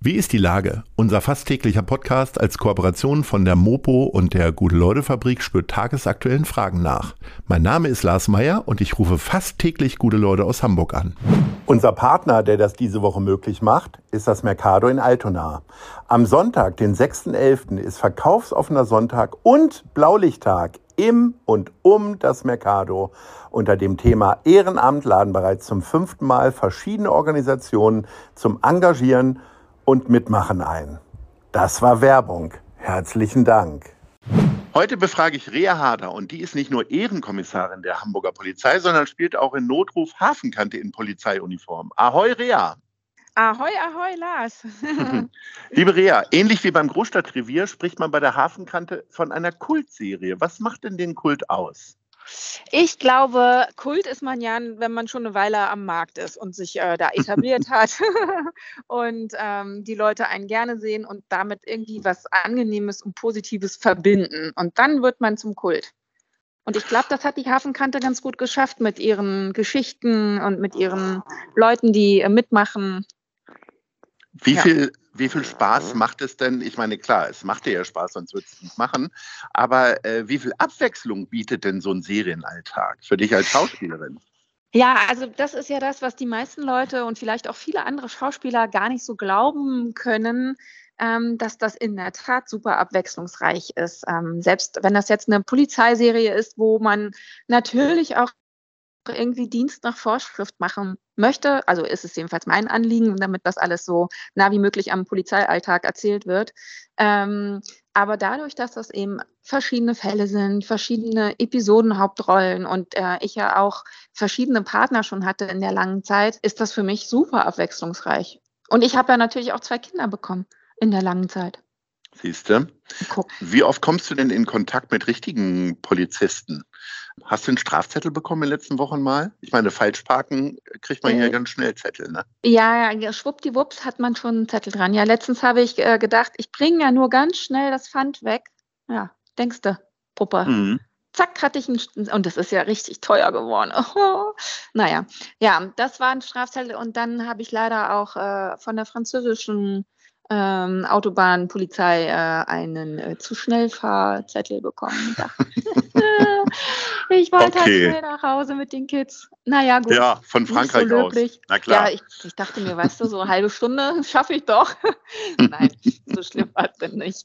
Wie ist die Lage? Unser fast täglicher Podcast als Kooperation von der Mopo und der Gute-Leute-Fabrik spürt tagesaktuellen Fragen nach. Mein Name ist Lars Meyer und ich rufe fast täglich gute Leute aus Hamburg an. Unser Partner, der das diese Woche möglich macht, ist das Mercado in Altona. Am Sonntag, den 6.11., ist verkaufsoffener Sonntag und Blaulichttag im und um das Mercado. Unter dem Thema Ehrenamt laden bereits zum fünften Mal verschiedene Organisationen zum Engagieren und Mitmachen ein. Das war Werbung. Herzlichen Dank. Heute befrage ich Rea Harder und die ist nicht nur Ehrenkommissarin der Hamburger Polizei, sondern spielt auch in Notruf Hafenkante in Polizeiuniform. Ahoi Rea! Ahoi, ahoi, Lars. Liebe Rea, ähnlich wie beim Großstadtrevier spricht man bei der Hafenkante von einer Kultserie. Was macht denn den Kult aus? Ich glaube, Kult ist man ja, wenn man schon eine Weile am Markt ist und sich äh, da etabliert hat und ähm, die Leute einen gerne sehen und damit irgendwie was Angenehmes und Positives verbinden. Und dann wird man zum Kult. Und ich glaube, das hat die Hafenkante ganz gut geschafft mit ihren Geschichten und mit ihren Leuten, die äh, mitmachen. Wie ja. viel wie viel Spaß macht es denn? Ich meine, klar, es macht dir ja Spaß, sonst würdest du es nicht machen. Aber äh, wie viel Abwechslung bietet denn so ein Serienalltag für dich als Schauspielerin? Ja, also das ist ja das, was die meisten Leute und vielleicht auch viele andere Schauspieler gar nicht so glauben können, ähm, dass das in der Tat super abwechslungsreich ist. Ähm, selbst wenn das jetzt eine Polizeiserie ist, wo man natürlich auch irgendwie Dienst nach Vorschrift machen möchte, also ist es jedenfalls mein Anliegen, damit das alles so nah wie möglich am Polizeialltag erzählt wird. Ähm, aber dadurch, dass das eben verschiedene Fälle sind, verschiedene Episodenhauptrollen und äh, ich ja auch verschiedene Partner schon hatte in der langen Zeit, ist das für mich super abwechslungsreich. Und ich habe ja natürlich auch zwei Kinder bekommen in der langen Zeit. Siehst du? Wie oft kommst du denn in Kontakt mit richtigen Polizisten? Hast du einen Strafzettel bekommen in den letzten Wochen mal? Ich meine, falsch parken kriegt man äh, hier ganz schnell Zettel, ne? Ja, ja, schwuppdiwupps hat man schon einen Zettel dran. Ja, letztens habe ich äh, gedacht, ich bringe ja nur ganz schnell das Pfand weg. Ja, denkst du, Puppe. Mhm. Zack, hatte ich einen, und das ist ja richtig teuer geworden. Oh, naja, ja, das war ein Strafzettel und dann habe ich leider auch äh, von der französischen ähm, Autobahnpolizei äh, einen äh, zu schnell Fahrzettel bekommen. ich wollte halt okay. halt schnell nach Hause mit den Kids. Naja, gut. Ja, von Frankreich so aus. Na klar. Ja, ich, ich, dachte mir, weißt du, so eine halbe Stunde schaffe ich doch. Nein, so schlimm war es denn nicht.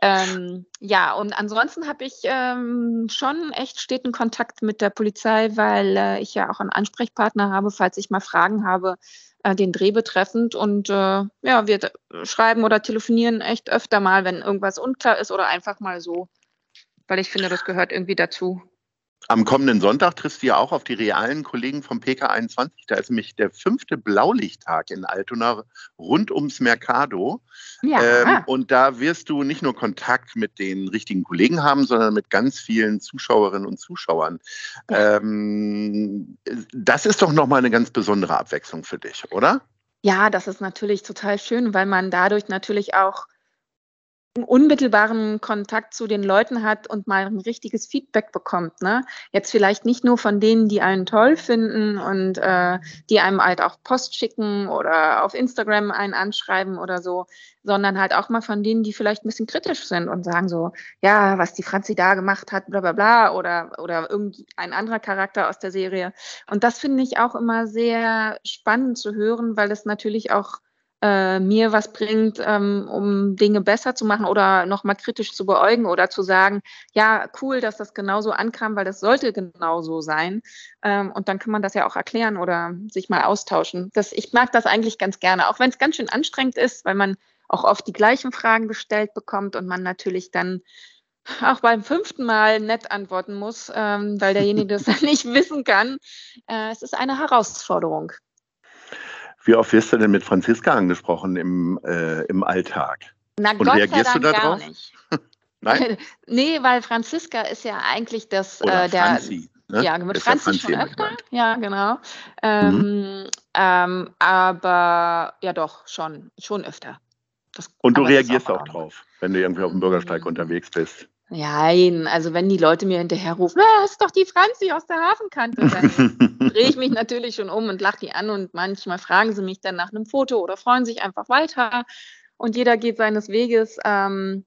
Ähm, ja, und ansonsten habe ich ähm, schon echt steten Kontakt mit der Polizei, weil äh, ich ja auch einen Ansprechpartner habe, falls ich mal Fragen habe äh, den Dreh betreffend. Und äh, ja, wir schreiben oder telefonieren echt öfter mal, wenn irgendwas unklar ist oder einfach mal so. Weil ich finde, das gehört irgendwie dazu. Am kommenden Sonntag triffst du ja auch auf die realen Kollegen vom PK21. Da ist nämlich der fünfte Blaulichttag in Altona rund ums Mercado. Ja. Ähm, und da wirst du nicht nur Kontakt mit den richtigen Kollegen haben, sondern mit ganz vielen Zuschauerinnen und Zuschauern. Ja. Ähm, das ist doch nochmal eine ganz besondere Abwechslung für dich, oder? Ja, das ist natürlich total schön, weil man dadurch natürlich auch unmittelbaren Kontakt zu den Leuten hat und mal ein richtiges Feedback bekommt. Ne? Jetzt vielleicht nicht nur von denen, die einen toll finden und äh, die einem halt auch Post schicken oder auf Instagram einen anschreiben oder so, sondern halt auch mal von denen, die vielleicht ein bisschen kritisch sind und sagen so, ja, was die Franzi da gemacht hat, bla bla bla, oder, oder irgendein anderer Charakter aus der Serie. Und das finde ich auch immer sehr spannend zu hören, weil es natürlich auch äh, mir was bringt, ähm, um Dinge besser zu machen oder nochmal kritisch zu beäugen oder zu sagen, ja, cool, dass das genauso ankam, weil das sollte genauso sein. Ähm, und dann kann man das ja auch erklären oder sich mal austauschen. Das, ich mag das eigentlich ganz gerne, auch wenn es ganz schön anstrengend ist, weil man auch oft die gleichen Fragen gestellt bekommt und man natürlich dann auch beim fünften Mal nett antworten muss, ähm, weil derjenige das dann nicht wissen kann. Äh, es ist eine Herausforderung. Wie oft wirst du denn mit Franziska angesprochen im, äh, im Alltag? Na, Und Gott reagierst sei Dank du darauf? Gar nicht. Nein? nee, weil Franziska ist ja eigentlich das Oder äh, der. Franzi, ne? Ja, mit Franzi, Franzi schon öfter. Gemeint. Ja, genau. Ähm, mhm. ähm, aber ja doch, schon, schon öfter. Das, Und du reagierst auch Ordnung. drauf, wenn du irgendwie auf dem Bürgersteig Mhm. unterwegs bist. Nein, also wenn die Leute mir hinterher rufen, "Ah, das ist doch die Franzi aus der Hafenkante, dann drehe ich mich natürlich schon um und lache die an und manchmal fragen sie mich dann nach einem Foto oder freuen sich einfach weiter und jeder geht seines Weges. Ähm,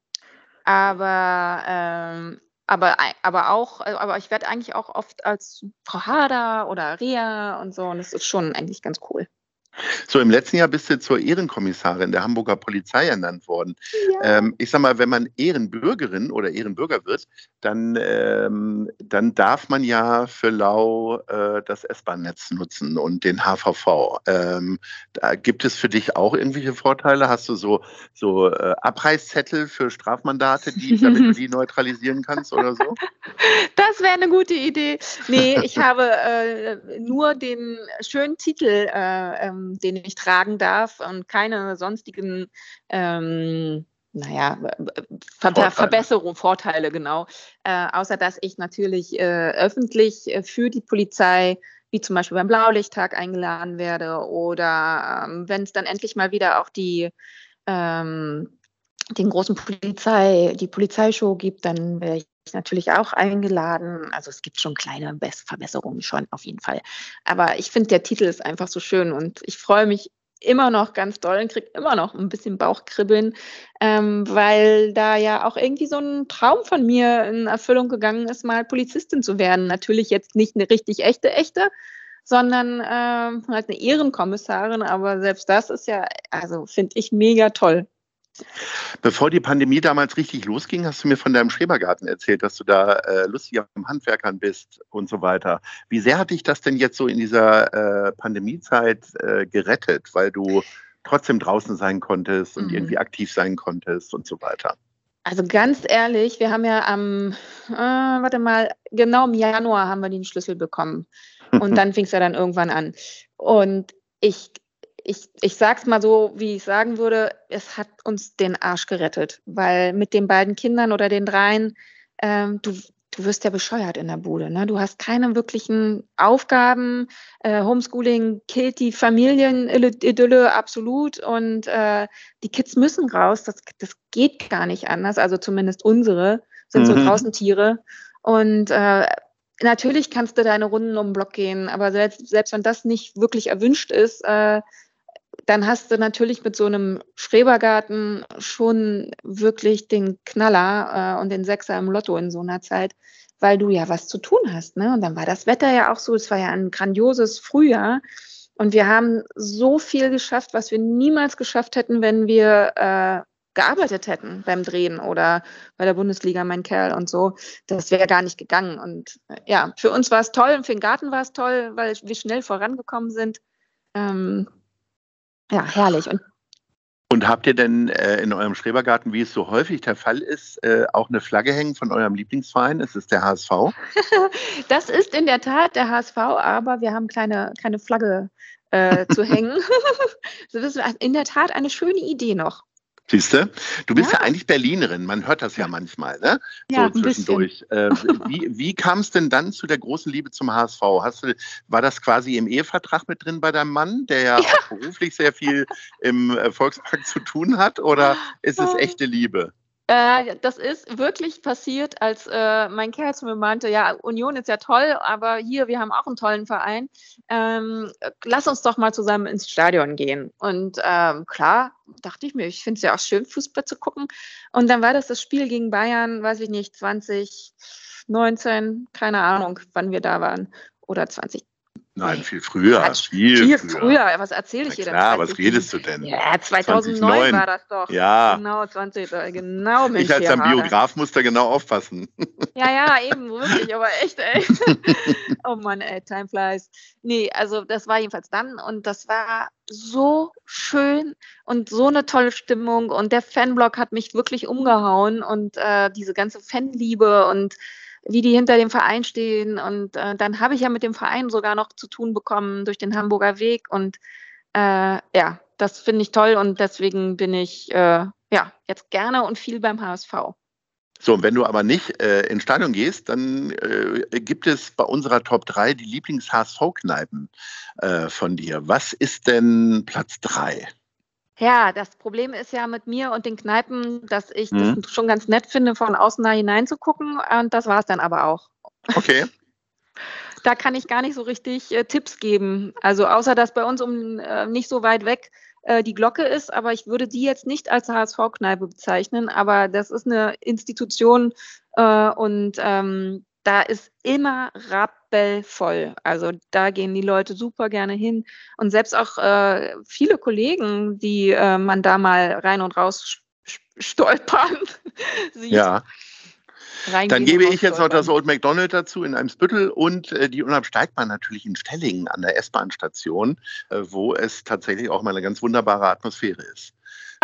aber, ähm, aber, aber auch, aber ich werde eigentlich auch oft als Frau Hader oder Rea und so und das ist schon eigentlich ganz cool. So, im letzten Jahr bist du zur Ehrenkommissarin der Hamburger Polizei ernannt worden. Ähm, ich sag mal, wenn man Ehrenbürgerin oder Ehrenbürger wird, dann, ähm, dann darf man ja für Lau äh, das S-Bahn-Netz nutzen und den HVV. Ähm, da gibt es für dich auch irgendwelche Vorteile? Hast du so, so äh, Abreißzettel für Strafmandate, die, damit du die neutralisieren kannst oder so? Das wäre eine gute Idee. Nee, ich habe äh, nur den schönen Titel, äh, ähm, den ich tragen darf und keine sonstigen, ähm, naja, Ver Vorteile. Verbesserungen, Vorteile, genau. Äh, außer dass ich natürlich äh, öffentlich äh, für die Polizei wie zum Beispiel beim Blaulichttag eingeladen werde oder ähm, wenn es dann endlich mal wieder auch die ähm, den großen Polizei, die Polizeishow gibt, dann wäre ich natürlich auch eingeladen. Also es gibt schon kleine Bess- Verbesserungen schon auf jeden Fall. Aber ich finde, der Titel ist einfach so schön und ich freue mich immer noch ganz doll und kriege immer noch ein bisschen Bauchkribbeln, ähm, weil da ja auch irgendwie so ein Traum von mir in Erfüllung gegangen ist, mal Polizistin zu werden. Natürlich jetzt nicht eine richtig echte, echte, sondern ähm, halt eine Ehrenkommissarin, aber selbst das ist ja, also finde ich mega toll. Bevor die Pandemie damals richtig losging, hast du mir von deinem Schrebergarten erzählt, dass du da äh, lustig am Handwerkern bist und so weiter. Wie sehr hat dich das denn jetzt so in dieser äh, Pandemiezeit äh, gerettet, weil du trotzdem draußen sein konntest und Mhm. irgendwie aktiv sein konntest und so weiter? Also ganz ehrlich, wir haben ja am, äh, warte mal, genau im Januar haben wir den Schlüssel bekommen. Und dann fing es ja dann irgendwann an. Und ich, ich, ich sag's mal so, wie ich sagen würde, es hat uns den Arsch gerettet. Weil mit den beiden Kindern oder den dreien, ähm, du, du wirst ja bescheuert in der Bude. Ne? Du hast keine wirklichen Aufgaben. Äh, Homeschooling killt die Familienidylle absolut. Und äh, die Kids müssen raus. Das, das geht gar nicht anders. Also zumindest unsere sind so Mhm. draußen Tiere. Und äh, natürlich kannst du deine Runden um den Block gehen, aber selbst, selbst wenn das nicht wirklich erwünscht ist, äh, dann hast du natürlich mit so einem Schrebergarten schon wirklich den Knaller äh, und den Sechser im Lotto in so einer Zeit, weil du ja was zu tun hast. Ne? Und dann war das Wetter ja auch so, es war ja ein grandioses Frühjahr. Und wir haben so viel geschafft, was wir niemals geschafft hätten, wenn wir äh, gearbeitet hätten beim Drehen oder bei der Bundesliga, mein Kerl und so. Das wäre gar nicht gegangen. Und äh, ja, für uns war es toll und für den Garten war es toll, weil wir schnell vorangekommen sind. Ähm, ja, herrlich. Und Und habt ihr denn äh, in eurem Schrebergarten, wie es so häufig der Fall ist, äh, auch eine Flagge hängen von eurem Lieblingsverein? Es ist der HSV. das ist in der Tat der HSV, aber wir haben keine, keine Flagge äh, zu hängen. das ist in der Tat eine schöne Idee noch. Siehst du? Du bist ja. Ja. eigentlich Berlinerin, man hört das ja manchmal, ne? Ja, so zwischendurch. Äh, wie wie kam es denn dann zu der großen Liebe zum HSV? Hast du, war das quasi im Ehevertrag mit drin bei deinem Mann, der ja, auch beruflich sehr viel im äh, Volkspark zu tun hat, oder ist es echte Liebe? Äh, das ist wirklich passiert, als äh, mein Kerl zu mir meinte, ja, Union ist ja toll, aber hier, wir haben auch einen tollen Verein. Ähm, lass uns doch mal zusammen ins Stadion gehen. Und ähm, klar, dachte ich mir, ich finde es ja auch schön, Fußball zu gucken. Und dann war das das Spiel gegen Bayern, weiß ich nicht, 2019, keine Ahnung, wann wir da waren. Oder 20. Nein, viel früher. Quatsch, Viel, Viel früher. früher. Was erzähle ich dir denn? klar, was 20? redest du denn? Ja, 2009 2009. war das doch. Ja. Genau, 20, genau, Mensch, Ich als Hader. Biograf muss da genau aufpassen. Ja, ja, eben, wirklich, aber echt, ey. oh Mann, ey, time flies. Nee, also das war jedenfalls dann und das war so schön und so eine tolle Stimmung und der Fanblock hat mich wirklich umgehauen und äh, diese ganze Fanliebe und wie die hinter dem Verein stehen und äh, dann habe ich ja mit dem Verein sogar noch zu tun bekommen durch den Hamburger Weg und äh, ja, das finde ich toll und deswegen bin ich äh, ja jetzt gerne und viel beim HSV. So, und wenn du aber nicht äh, ins Stadion gehst, dann äh, gibt es bei unserer Top 3 die Lieblings-HSV-Kneipen äh, von dir. Was ist denn Platz 3? Ja, das Problem ist ja mit mir und den Kneipen, dass ich Mhm. das schon ganz nett finde, von außen da hineinzugucken. Und das war es dann aber auch. Okay. Da kann ich gar nicht so richtig äh, Tipps geben. Also außer dass bei uns um äh, nicht so weit weg äh, die Glocke ist, aber ich würde die jetzt nicht als HSV-Kneipe bezeichnen. Aber das ist eine Institution äh, und ähm, da ist immer rappelvoll. Also da gehen die Leute super gerne hin. Und selbst auch äh, viele Kollegen, die äh, man da mal rein und raus stolpern. sieht, Ja. Dann gebe ich jetzt noch das Old McDonald dazu in Eimsbüttel und äh, die Unabsteigbahn natürlich in Stellingen an der S-Bahn-Station, äh, wo es tatsächlich auch mal eine ganz wunderbare Atmosphäre ist.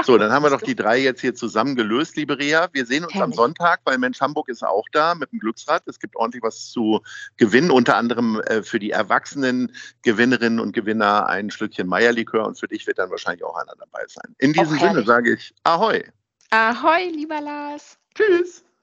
So, dann haben wir doch die drei jetzt hier zusammen gelöst, liebe Rea. Wir sehen uns am Herrlich. Sonntag, weil Mensch Hamburg ist auch da mit dem Glücksrad. Es gibt ordentlich was zu gewinnen, unter anderem äh, für die erwachsenen Gewinnerinnen und Gewinner ein Schlückchen Meierlikör und für dich wird dann wahrscheinlich auch einer dabei sein. In diesem Sinne sage ich Ahoi. Ahoi, lieber Lars.